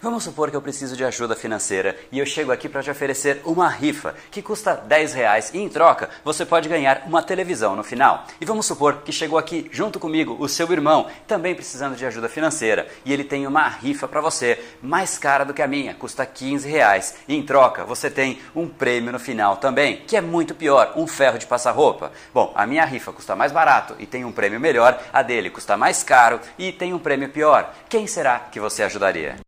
Vamos supor que eu preciso de ajuda financeira e eu chego aqui para te oferecer uma rifa que custa 10 reais e em troca você pode ganhar uma televisão no final. E vamos supor que chegou aqui junto comigo o seu irmão, também precisando de ajuda financeira, e ele tem uma rifa para você, mais cara do que a minha, custa 15 reais. E em troca você tem um prêmio no final também, que é muito pior, um ferro de passar roupa. Bom, a minha rifa custa mais barato e tem um prêmio melhor, a dele custa mais caro e tem um prêmio pior. Quem será que você ajudaria?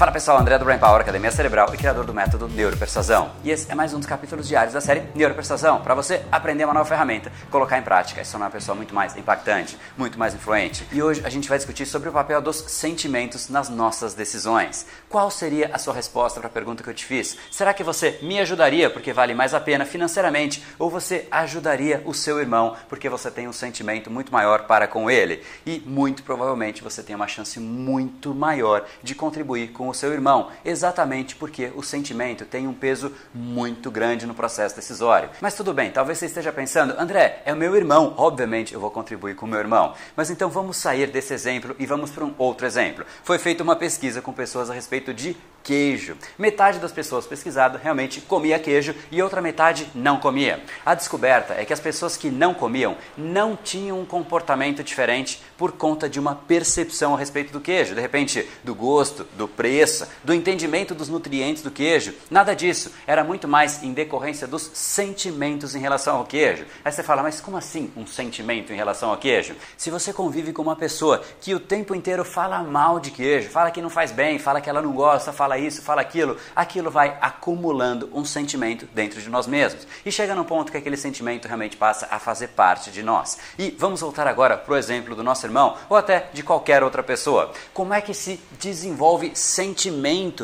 Fala pessoal, André do Brain Power, Academia Cerebral e criador do método Neuropersuasão. E esse é mais um dos capítulos diários da série Neuropersuasão, para você aprender uma nova ferramenta, colocar em prática e se tornar uma pessoa muito mais impactante, muito mais influente. E hoje a gente vai discutir sobre o papel dos sentimentos nas nossas decisões. Qual seria a sua resposta para a pergunta que eu te fiz? Será que você me ajudaria porque vale mais a pena financeiramente ou você ajudaria o seu irmão porque você tem um sentimento muito maior para com ele? E muito provavelmente você tem uma chance muito maior de contribuir com o seu irmão, exatamente porque o sentimento tem um peso muito grande no processo decisório. Mas tudo bem, talvez você esteja pensando, André, é o meu irmão, obviamente eu vou contribuir com o meu irmão. Mas então vamos sair desse exemplo e vamos para um outro exemplo. Foi feita uma pesquisa com pessoas a respeito de queijo. Metade das pessoas pesquisadas realmente comia queijo e outra metade não comia. A descoberta é que as pessoas que não comiam não tinham um comportamento diferente por conta de uma percepção a respeito do queijo, de repente do gosto, do preço, do entendimento dos nutrientes do queijo. Nada disso. Era muito mais em decorrência dos sentimentos em relação ao queijo. Aí você fala, mas como assim um sentimento em relação ao queijo? Se você convive com uma pessoa que o tempo inteiro fala mal de queijo, fala que não faz bem, fala que ela não gosta, fala isso, fala aquilo, aquilo vai acumulando um sentimento dentro de nós mesmos. E chega num ponto que aquele sentimento realmente passa a fazer parte de nós. E vamos voltar agora para o exemplo do nosso irmão, ou até de qualquer outra pessoa. Como é que se desenvolve sentimento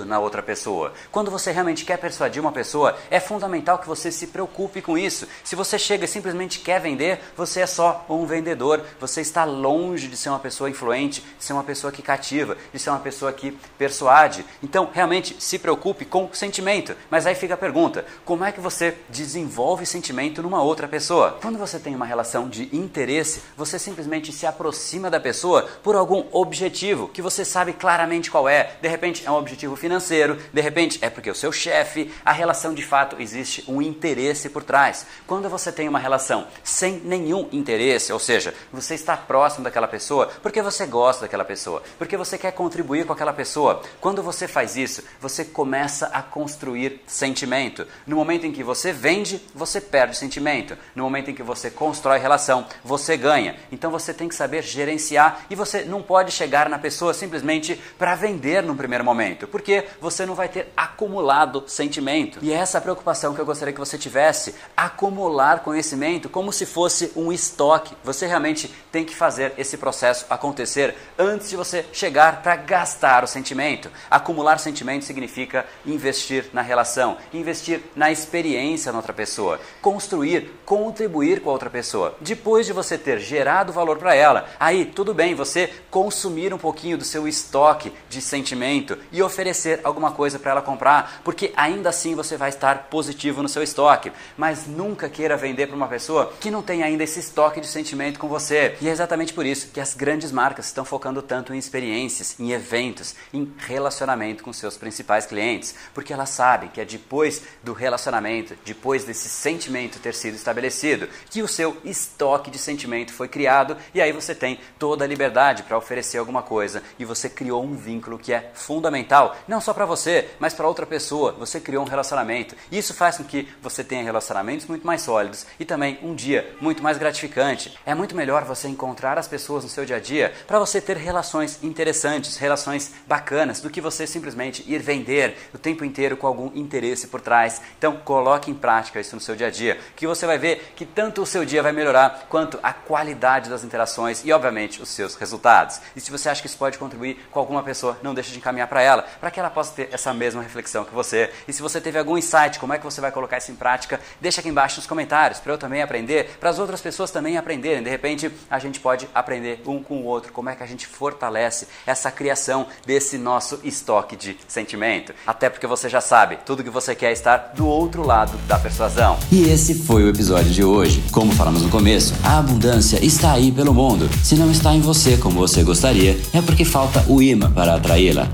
na outra pessoa? Quando você realmente quer persuadir uma pessoa, é fundamental que você se preocupe com isso. Se você chega e simplesmente quer vender, você é só um vendedor. Você está longe de ser uma pessoa influente, de ser uma pessoa que cativa, de ser uma pessoa que persuade. Então, realmente se preocupe com sentimento. Mas aí fica a pergunta: como é que você desenvolve sentimento numa outra pessoa? Quando você tem uma relação de interesse, você simplesmente se aproxima da pessoa por algum objetivo que você sabe claramente qual é. De repente é um objetivo financeiro, de repente é porque o seu chefe, a relação de fato existe um interesse por trás. Quando você tem uma relação sem nenhum interesse, ou seja, você está próximo daquela pessoa porque você gosta daquela pessoa, porque você quer contribuir com aquela pessoa. Quando você faz isso, você começa a construir sentimento. No momento em que você vende, você perde sentimento. No momento em que você constrói relação, você ganha. Então você tem que saber gerenciar e você não pode chegar na pessoa simplesmente para vender no primeiro momento, porque você não vai ter acumulado sentimento. E é essa preocupação que eu gostaria que você tivesse, acumular conhecimento como se fosse um estoque. Você realmente tem que fazer esse processo acontecer antes de você chegar para gastar o sentimento. Acumular sentimento significa investir na relação, investir na experiência na outra pessoa, construir, contribuir com a outra pessoa. Depois de você ter gerado valor para ela, aí tudo bem você consumir um pouquinho do seu estoque de sentimento e oferecer alguma coisa para ela comprar, porque ainda assim você vai estar positivo no seu estoque. Mas nunca queira vender para uma pessoa que não tem ainda esse estoque de sentimento com você. E é exatamente por isso que as grandes marcas estão focando tanto em experiências, em eventos, em relacionamento com seus principais clientes, porque elas sabem que é depois do relacionamento, depois desse sentimento ter sido estabelecido, que o seu estoque de sentimento foi criado e aí você tem toda a liberdade para oferecer alguma coisa e você criou um vínculo que é fundamental fundamental, não só para você, mas para outra pessoa. Você criou um relacionamento. Isso faz com que você tenha relacionamentos muito mais sólidos e também um dia muito mais gratificante. É muito melhor você encontrar as pessoas no seu dia a dia para você ter relações interessantes, relações bacanas, do que você simplesmente ir vender o tempo inteiro com algum interesse por trás. Então, coloque em prática isso no seu dia a dia, que você vai ver que tanto o seu dia vai melhorar quanto a qualidade das interações e, obviamente, os seus resultados. E se você acha que isso pode contribuir com alguma pessoa, não deixe de encaminhar para ela, para que ela possa ter essa mesma reflexão que você. E se você teve algum insight, como é que você vai colocar isso em prática, deixa aqui embaixo nos comentários para eu também aprender, para as outras pessoas também aprenderem. De repente, a gente pode aprender um com o outro, como é que a gente fortalece essa criação desse nosso estoque de sentimento. Até porque você já sabe, tudo que você quer é estar do outro lado da persuasão. E esse foi o episódio de hoje. Como falamos no começo, a abundância está aí pelo mundo. Se não está em você como você gostaria, é porque falta o imã para atraí-la.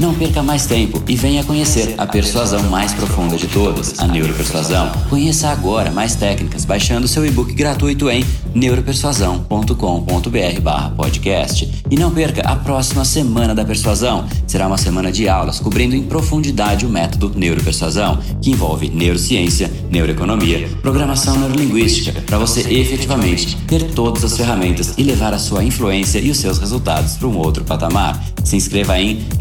Não perca mais tempo e venha conhecer a persuasão mais profunda de todas, a neuropersuasão. Conheça agora mais técnicas baixando seu e-book gratuito em neuropersuasão.com.br/podcast. E não perca a próxima semana da persuasão. Será uma semana de aulas cobrindo em profundidade o método neuropersuasão, que envolve neurociência, neuroeconomia, programação neurolinguística, para você efetivamente ter todas as ferramentas e levar a sua influência e os seus resultados para um outro patamar. Se inscreva em